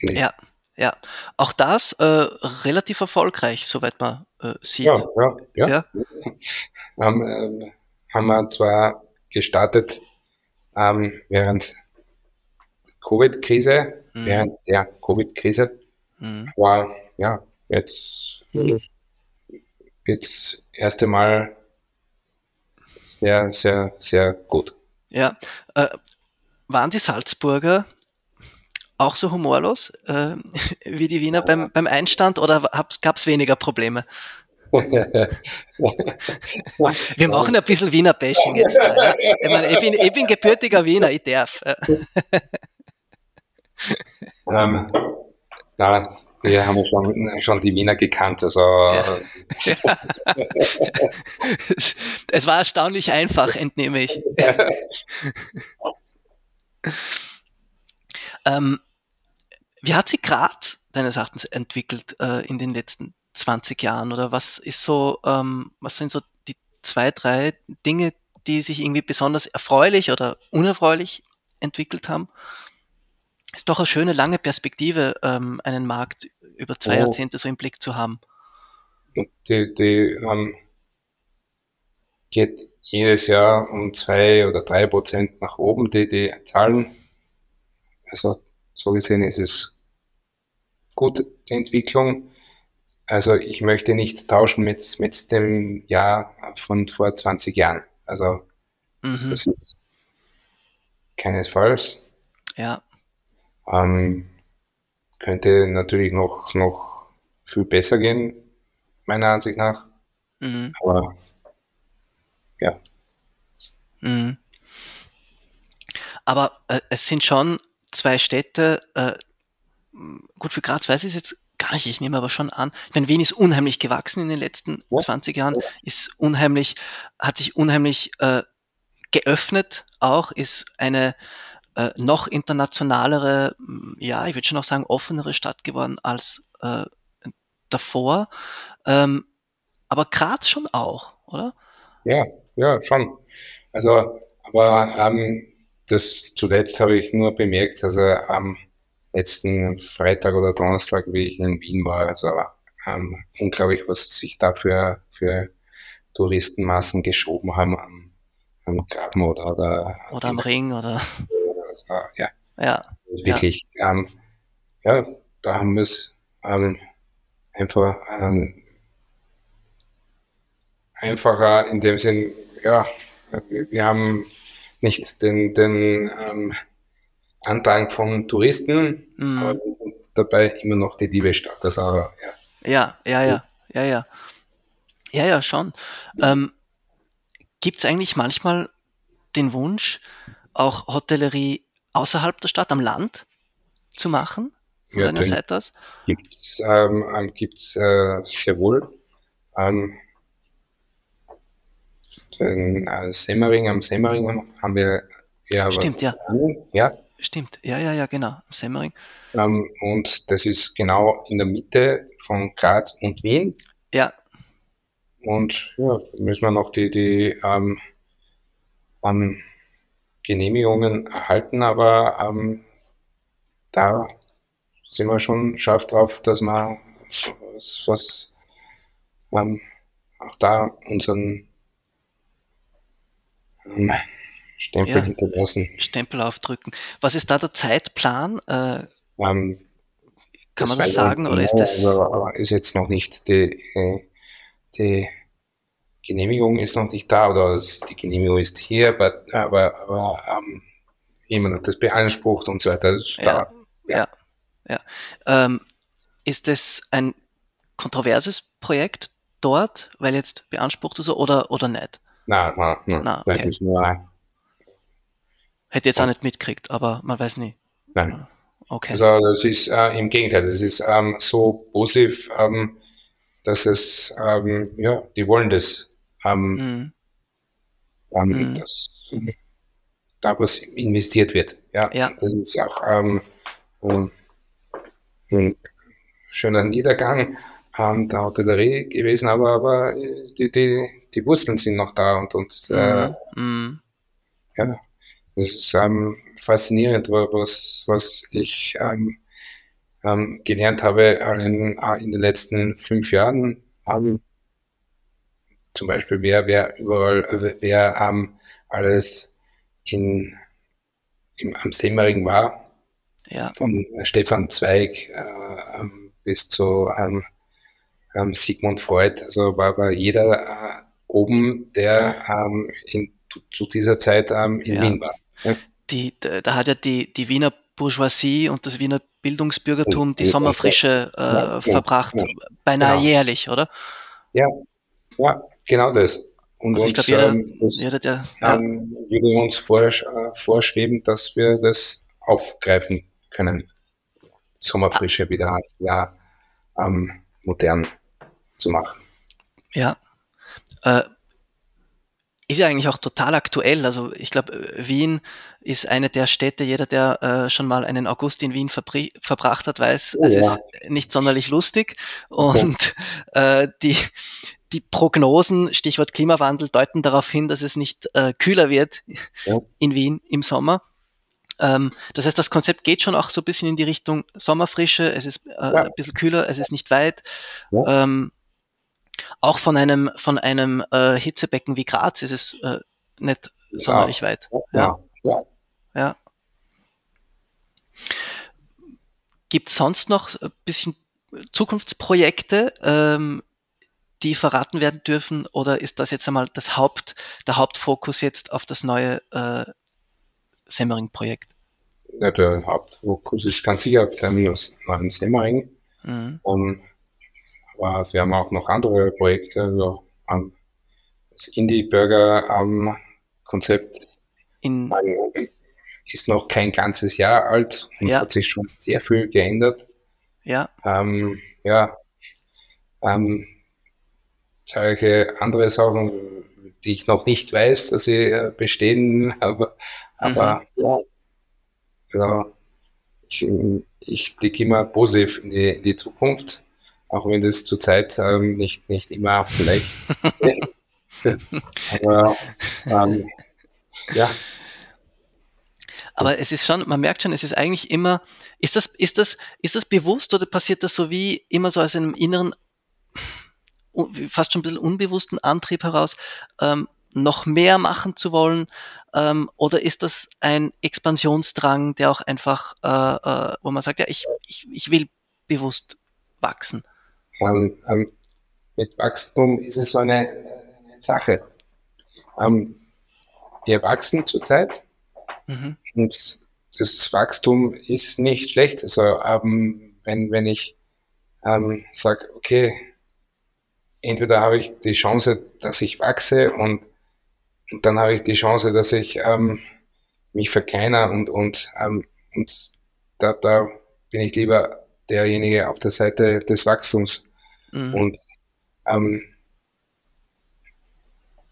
Ja. Ja, auch das äh, relativ erfolgreich, soweit man äh, sieht. Ja, ja, ja. ja. Haben, äh, haben wir zwar gestartet ähm, während Covid-Krise, mhm. während der Covid-Krise, mhm. aber ja, jetzt geht's erste Mal sehr, sehr, sehr gut. Ja, äh, waren die Salzburger auch so humorlos äh, wie die Wiener beim, beim Einstand oder gab es weniger Probleme? Wir machen ein bisschen Wiener Bashing jetzt. Ja. Ich, meine, ich, bin, ich bin gebürtiger Wiener, ich darf. ähm, na, wir haben schon, schon die Wiener gekannt. Also, ja. es war erstaunlich einfach, entnehme ich. ähm, wie hat sich Graz deines Erachtens entwickelt äh, in den letzten 20 Jahren? Oder was ist so, ähm, was sind so die zwei, drei Dinge, die sich irgendwie besonders erfreulich oder unerfreulich entwickelt haben? Ist doch eine schöne lange Perspektive, ähm, einen Markt über zwei oh. Jahrzehnte so im Blick zu haben. Die, die ähm, geht jedes Jahr um zwei oder drei Prozent nach oben, die, die Zahlen. Also so gesehen ist es gut, die Entwicklung. Also ich möchte nicht tauschen mit, mit dem Jahr von vor 20 Jahren. Also mhm. das ist keinesfalls. Ja. Ähm, könnte natürlich noch, noch viel besser gehen, meiner Ansicht nach. Mhm. Aber ja. Mhm. Aber äh, es sind schon zwei Städte, äh, gut, für Graz weiß ich es jetzt gar nicht, ich nehme aber schon an. Ich meine, Wien ist unheimlich gewachsen in den letzten ja. 20 Jahren, ist unheimlich, hat sich unheimlich äh, geöffnet auch, ist eine äh, noch internationalere, ja, ich würde schon auch sagen, offenere Stadt geworden als äh, davor. Ähm, aber Graz schon auch, oder? Ja, ja, schon. Also, aber ähm, das zuletzt habe ich nur bemerkt, also am letzten Freitag oder Donnerstag, wie ich in Wien war, also ähm, unglaublich, was sich da für, für Touristenmassen geschoben haben am, am Graben oder, oder, oder am Ring oder also, ja. Ja. Wirklich, ja. Ähm, ja, da haben wir es ähm, einfach ähm, einfacher in dem Sinn, ja, wir haben nicht den, den ähm, Andrang von Touristen, mhm. aber wir sind dabei immer noch die Liebestadt. Also, ja. ja, ja, ja, ja, ja. Ja, ja, schon. Ähm, Gibt es eigentlich manchmal den Wunsch, auch Hotellerie außerhalb der Stadt, am Land zu machen? Ja, deiner Seite aus? Gibt es ähm, gibt's, äh, sehr wohl. Ähm, den äh, Semmering, am Semmering haben wir ja Stimmt, ja. ja. Stimmt, ja, ja, ja, genau, am Semmering. Ähm, und das ist genau in der Mitte von Graz und Wien. Ja. Und ja, müssen wir noch die, die ähm, ähm, Genehmigungen erhalten, aber ähm, da sind wir schon scharf drauf, dass wir was, was ähm, auch da unseren Stempel ja, hinterlassen. Stempel aufdrücken. Was ist da der Zeitplan? Äh, ähm, kann man das sagen oder ist das? Aber ist jetzt noch nicht die, äh, die Genehmigung ist noch nicht da oder die Genehmigung ist hier, aber, aber, aber ähm, jemand hat das beansprucht und so weiter. ja, da. ja, ja. Ähm, ist das ein kontroverses Projekt dort, weil jetzt beansprucht oder so oder, oder nicht? Nein, nein, nein. Na, okay. nur Hätte jetzt auch nicht mitgekriegt, aber man weiß nie. Nein. Okay. Also das ist äh, im Gegenteil, das ist ähm, so positiv, ähm, dass es, ähm, ja, die wollen das, ähm, mhm. Ähm, mhm. dass da was investiert wird. Ja, ja. das ist auch ähm, ein schöner Niedergang ähm, der Hotellerie gewesen, aber, aber die, die, die Wurzeln sind noch da und, und äh, mhm. mhm. ja, das ist ähm, faszinierend, was, was ich ähm, ähm, gelernt habe in, äh, in den letzten fünf Jahren. Ähm, zum Beispiel, wer, wer überall, wer ähm, alles in, im, am Semmering war. Ja. Von Stefan Zweig äh, ähm, bis zu ähm, ähm, Sigmund Freud. Also war, war jeder äh, oben, der ähm, in, zu dieser Zeit ähm, in ja. Wien war. Ja. Die, da hat ja die, die Wiener Bourgeoisie und das Wiener Bildungsbürgertum die Sommerfrische äh, ja, verbracht, beinahe genau. jährlich, oder? Ja, ja, genau das. Und also ich glaube, jeder, ähm, der, ähm, würde uns vor, äh, vorschweben, dass wir das aufgreifen können. Sommerfrische wieder ja, ähm, modern zu machen. Ja. Äh, ist ja eigentlich auch total aktuell. Also ich glaube, Wien ist eine der Städte, jeder, der äh, schon mal einen August in Wien verbracht hat, weiß, oh, es ja. ist nicht sonderlich lustig. Und okay. äh, die, die Prognosen, Stichwort Klimawandel, deuten darauf hin, dass es nicht äh, kühler wird ja. in Wien im Sommer. Ähm, das heißt, das Konzept geht schon auch so ein bisschen in die Richtung Sommerfrische, es ist äh, ja. ein bisschen kühler, es ist nicht weit. Ähm, auch von einem, von einem äh, Hitzebecken wie Graz ist es äh, nicht sonderlich weit. Ja. ja. ja. Gibt es sonst noch ein bisschen Zukunftsprojekte, ähm, die verraten werden dürfen, oder ist das jetzt einmal das Haupt, der Hauptfokus jetzt auf das neue äh, Semmering-Projekt? Ja, der Hauptfokus ist ganz sicher der neuen Semmering. Mhm. Um, wir haben auch noch andere Projekte, also, das Indie-Burger-Konzept um, ist noch kein ganzes Jahr alt und ja. hat sich schon sehr viel geändert. Ja. Ähm, ja. Ähm, zahlreiche andere Sachen, die ich noch nicht weiß, dass sie äh, bestehen, aber, aber mhm. ja, ja ich, ich blicke immer positiv in die, in die, Zukunft, auch wenn das zurzeit ähm, nicht, nicht immer vielleicht. aber ähm, ja. Aber es ist schon, man merkt schon, es ist eigentlich immer, ist das, ist das, ist das bewusst oder passiert das so wie immer so aus einem inneren fast schon ein bisschen unbewussten Antrieb heraus, ähm, noch mehr machen zu wollen? Ähm, oder ist das ein Expansionsdrang, der auch einfach, äh, äh, wo man sagt, ja, ich, ich, ich will bewusst wachsen? Ähm, um, mit Wachstum ist es so eine, eine Sache. Um, wir wachsen zurzeit mhm. und das Wachstum ist nicht schlecht. Also ähm, wenn, wenn ich ähm, sage, okay, entweder habe ich die Chance, dass ich wachse und, und dann habe ich die Chance, dass ich ähm, mich verkleinere und, und, ähm, und da, da bin ich lieber derjenige auf der Seite des Wachstums. Mhm. Und ähm,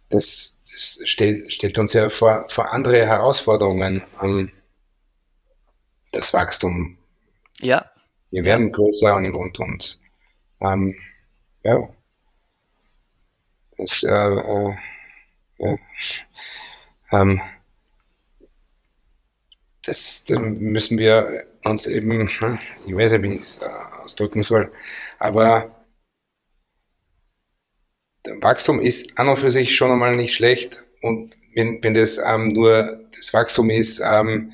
das, das stellt, stellt uns ja vor, vor andere Herausforderungen an das Wachstum. Ja. Wir werden größer und, und, und ähm, ja. Das, äh, äh, ja. Ähm, das, das müssen wir uns eben, ich weiß nicht, wie ich es äh, ausdrücken soll, aber Wachstum ist an und für sich schon einmal nicht schlecht. Und wenn, wenn das ähm, nur das Wachstum ist ähm,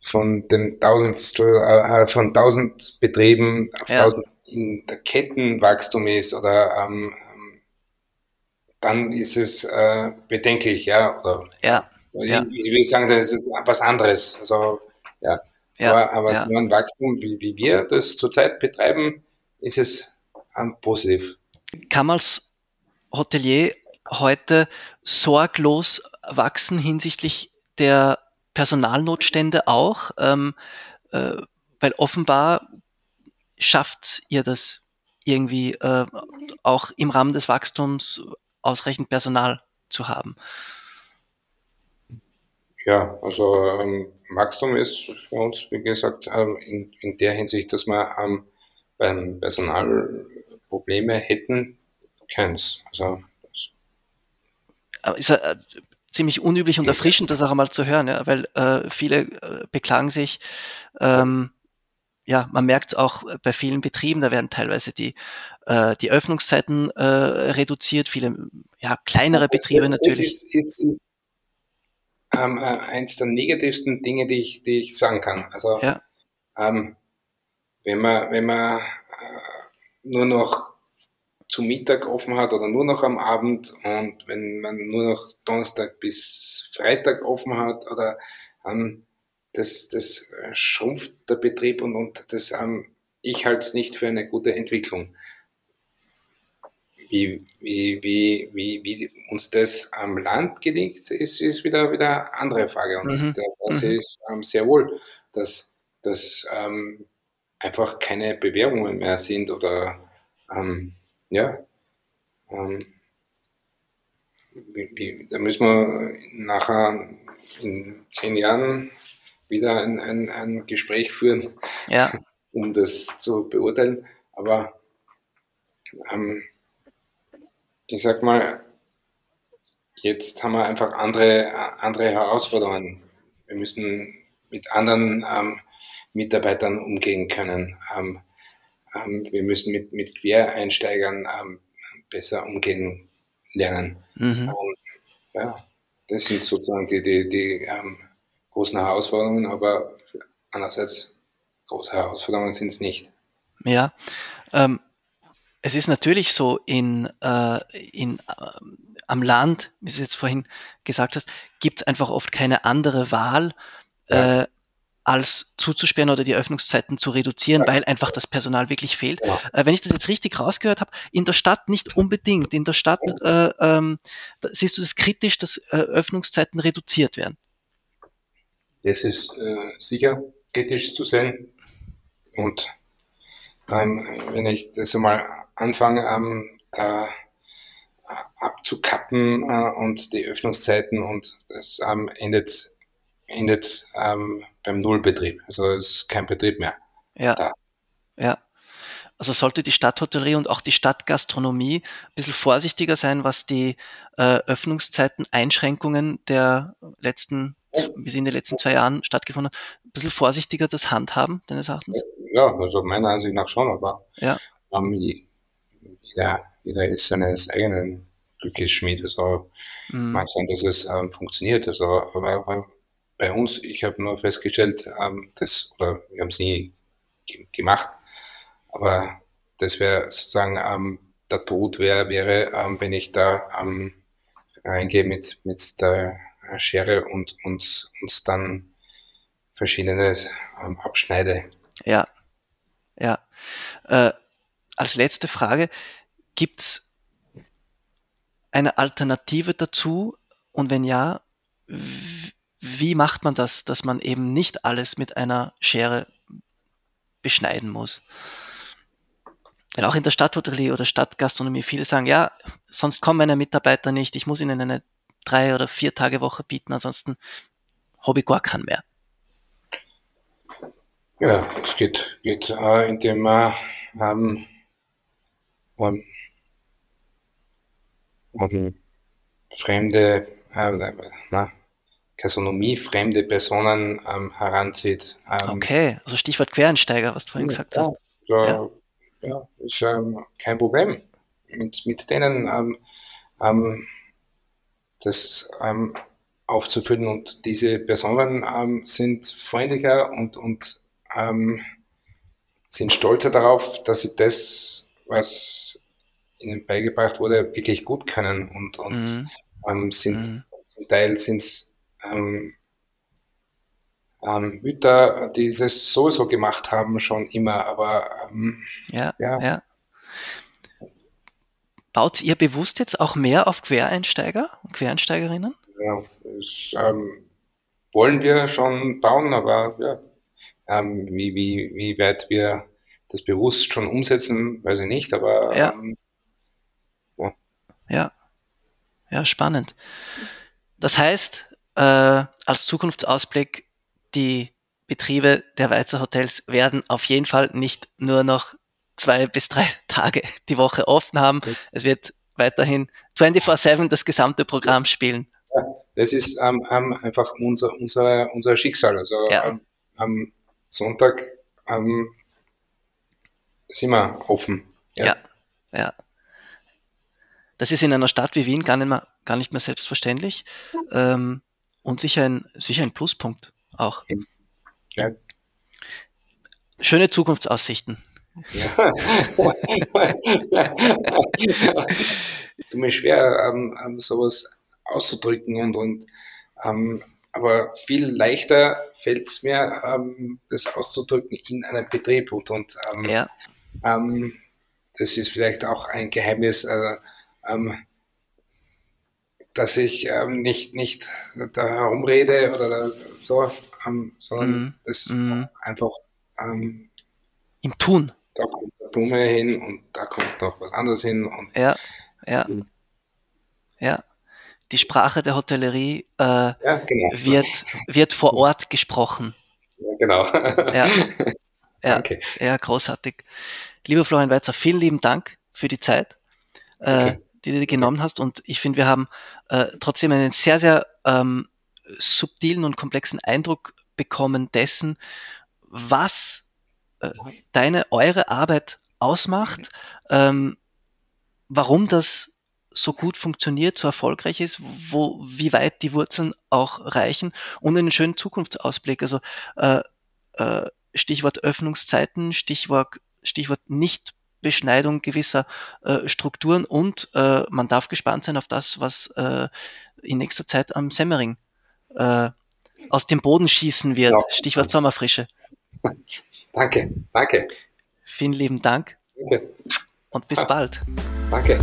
von den Tausendstel, äh, von 1000 Betrieben auf ja. 1000 in der Kettenwachstum ist oder ähm, dann ist es äh, bedenklich, ja. Oder ja. Ich, ja. ich will sagen, das ist was anderes. Also, ja. ja. Aber, aber ja. so ein Wachstum, wie, wie wir das zurzeit betreiben, ist es ähm, positiv. Kann man es Hotelier heute sorglos wachsen hinsichtlich der Personalnotstände auch, ähm, äh, weil offenbar schafft ihr das irgendwie äh, auch im Rahmen des Wachstums ausreichend Personal zu haben. Ja, also ähm, Wachstum ist für uns, wie gesagt, ähm, in, in, der Hinsicht, dass wir ähm, beim Personal Probleme hätten, keins. Also, ist äh, ziemlich unüblich und erfrischend, das auch einmal zu hören, ja, weil äh, viele äh, beklagen sich, ähm, ja, man merkt es auch bei vielen Betrieben, da werden teilweise die, äh, die Öffnungszeiten äh, reduziert, viele ja, kleinere Betriebe das, natürlich. Das ist, ist, ist ähm, äh, eins der negativsten Dinge, die ich, die ich sagen kann. Also ja. ähm, wenn man, wenn man nur noch zu Mittag offen hat oder nur noch am Abend und wenn man nur noch Donnerstag bis Freitag offen hat oder ähm, das, das schrumpft der Betrieb und, und das ähm, ich halte es nicht für eine gute Entwicklung. Wie, wie, wie, wie, wie uns das am Land gelingt, ist, ist wieder, wieder eine andere Frage. Und mhm. das mhm. ist ähm, sehr wohl, dass, dass ähm, einfach keine Bewerbungen mehr sind oder ähm, ja, ähm, da müssen wir nachher in zehn Jahren wieder ein, ein, ein Gespräch führen, ja. um das zu beurteilen. Aber ähm, ich sag mal, jetzt haben wir einfach andere, andere Herausforderungen. Wir müssen mit anderen ähm, Mitarbeitern umgehen können. Ähm, wir müssen mit, mit Quereinsteigern ähm, besser umgehen lernen. Mhm. Und, ja, das sind sozusagen die, die, die ähm, großen Herausforderungen, aber andererseits große Herausforderungen sind es nicht. Ja, ähm, es ist natürlich so, in, äh, in, äh, am Land, wie du jetzt vorhin gesagt hast, gibt es einfach oft keine andere Wahl, ja. äh, als zuzusperren oder die Öffnungszeiten zu reduzieren, weil einfach das Personal wirklich fehlt. Ja. Äh, wenn ich das jetzt richtig rausgehört habe, in der Stadt nicht unbedingt. In der Stadt äh, ähm, siehst du das kritisch, dass äh, Öffnungszeiten reduziert werden. Das ist äh, sicher kritisch zu sehen. Und ähm, wenn ich das einmal anfange, ähm, da abzukappen äh, und die Öffnungszeiten und das ähm, endet endet ähm, beim Nullbetrieb. Also es ist kein Betrieb mehr. Ja. Da. Ja. Also sollte die Stadthotellerie und auch die Stadtgastronomie ein bisschen vorsichtiger sein, was die äh, Öffnungszeiten, Einschränkungen der letzten, wie sie in den letzten zwei Jahren stattgefunden haben, ein bisschen vorsichtiger das handhaben, deines Erachtens? Ja, also meiner Ansicht nach schon, aber ja. ähm, jeder, jeder ist seines eigenen Glückes Schmied. Also mhm. mag sein, dass es ähm, funktioniert. Also, aber bei uns, ich habe nur festgestellt, ähm, das, oder wir haben es nie gemacht, aber das wäre sozusagen ähm, der Tod wär, wäre, ähm, wenn ich da ähm, reingehe mit, mit der Schere und, und uns dann verschiedene ähm, abschneide. Ja, ja. Äh, als letzte Frage, gibt es eine Alternative dazu? Und wenn ja, wie macht man das, dass man eben nicht alles mit einer Schere beschneiden muss? Weil auch in der Stadthotellerie oder Stadtgastronomie viele sagen, ja, sonst kommen meine Mitarbeiter nicht, ich muss ihnen eine drei oder vier Tage Woche bieten, ansonsten habe ich gar keinen mehr. Ja, es geht, geht äh, indem man ähm, um, um fremde, äh, na, Gastronomie fremde Personen ähm, heranzieht. Ähm, okay, also Stichwort Quereinsteiger, was du vorhin gesagt ja, hast. Ja, ja. ist ähm, kein Problem. Mit, mit denen ähm, ähm, das ähm, aufzufüllen und diese Personen sind freundlicher und, und sind stolzer darauf, dass sie das, was ihnen beigebracht wurde, wirklich gut können und, und mhm. sind mhm. zum Teil sind es ähm, ähm, Mütter, die das sowieso gemacht haben, schon immer, aber ähm, ja, ja. ja. Baut ihr bewusst jetzt auch mehr auf Quereinsteiger und Quereinsteigerinnen? Ja, das ähm, wollen wir schon bauen, aber ja, ähm, wie, wie, wie weit wir das bewusst schon umsetzen, weiß ich nicht, aber ja. Ähm, ja. ja. Ja, spannend. Das heißt, äh, als Zukunftsausblick, die Betriebe der Weizer Hotels werden auf jeden Fall nicht nur noch zwei bis drei Tage die Woche offen haben. Es wird weiterhin 24-7 das gesamte Programm spielen. Ja, das ist ähm, einfach unser, unser, unser Schicksal. Also ja. ähm, am Sonntag ähm, sind wir offen. Ja. ja, ja. Das ist in einer Stadt wie Wien gar nicht mehr, gar nicht mehr selbstverständlich. Ähm, und sicher ein, sicher ein Pluspunkt auch. Ja. Schöne Zukunftsaussichten. Ja. du mir schwer, ähm, ähm, sowas auszudrücken und, und ähm, aber viel leichter fällt es mir, ähm, das auszudrücken in einem Betrieb und, und ähm, ja. Ähm, das ist vielleicht auch ein Geheimnis. Äh, dass ich ähm, nicht, nicht da herumrede oder so, ähm, sondern mm, das mm. einfach ähm, im Tun. Da kommt der Blume hin und da kommt noch was anderes hin. Und ja, ja. Ja. Die Sprache der Hotellerie äh, ja, genau. wird, wird vor Ort gesprochen. Ja, genau. ja. Ja, Danke. ja, großartig. Lieber Florian Weizer, vielen lieben Dank für die Zeit. Äh, okay die du dir genommen hast. Und ich finde, wir haben äh, trotzdem einen sehr, sehr ähm, subtilen und komplexen Eindruck bekommen dessen, was äh, deine, eure Arbeit ausmacht, ähm, warum das so gut funktioniert, so erfolgreich ist, wo, wie weit die Wurzeln auch reichen und einen schönen Zukunftsausblick. Also äh, äh, Stichwort Öffnungszeiten, Stichwort, Stichwort nicht Beschneidung gewisser äh, Strukturen und äh, man darf gespannt sein auf das, was äh, in nächster Zeit am Semmering äh, aus dem Boden schießen wird. Ja. Stichwort Sommerfrische. Danke, danke. Vielen lieben Dank. Danke. Und bis bald. Danke.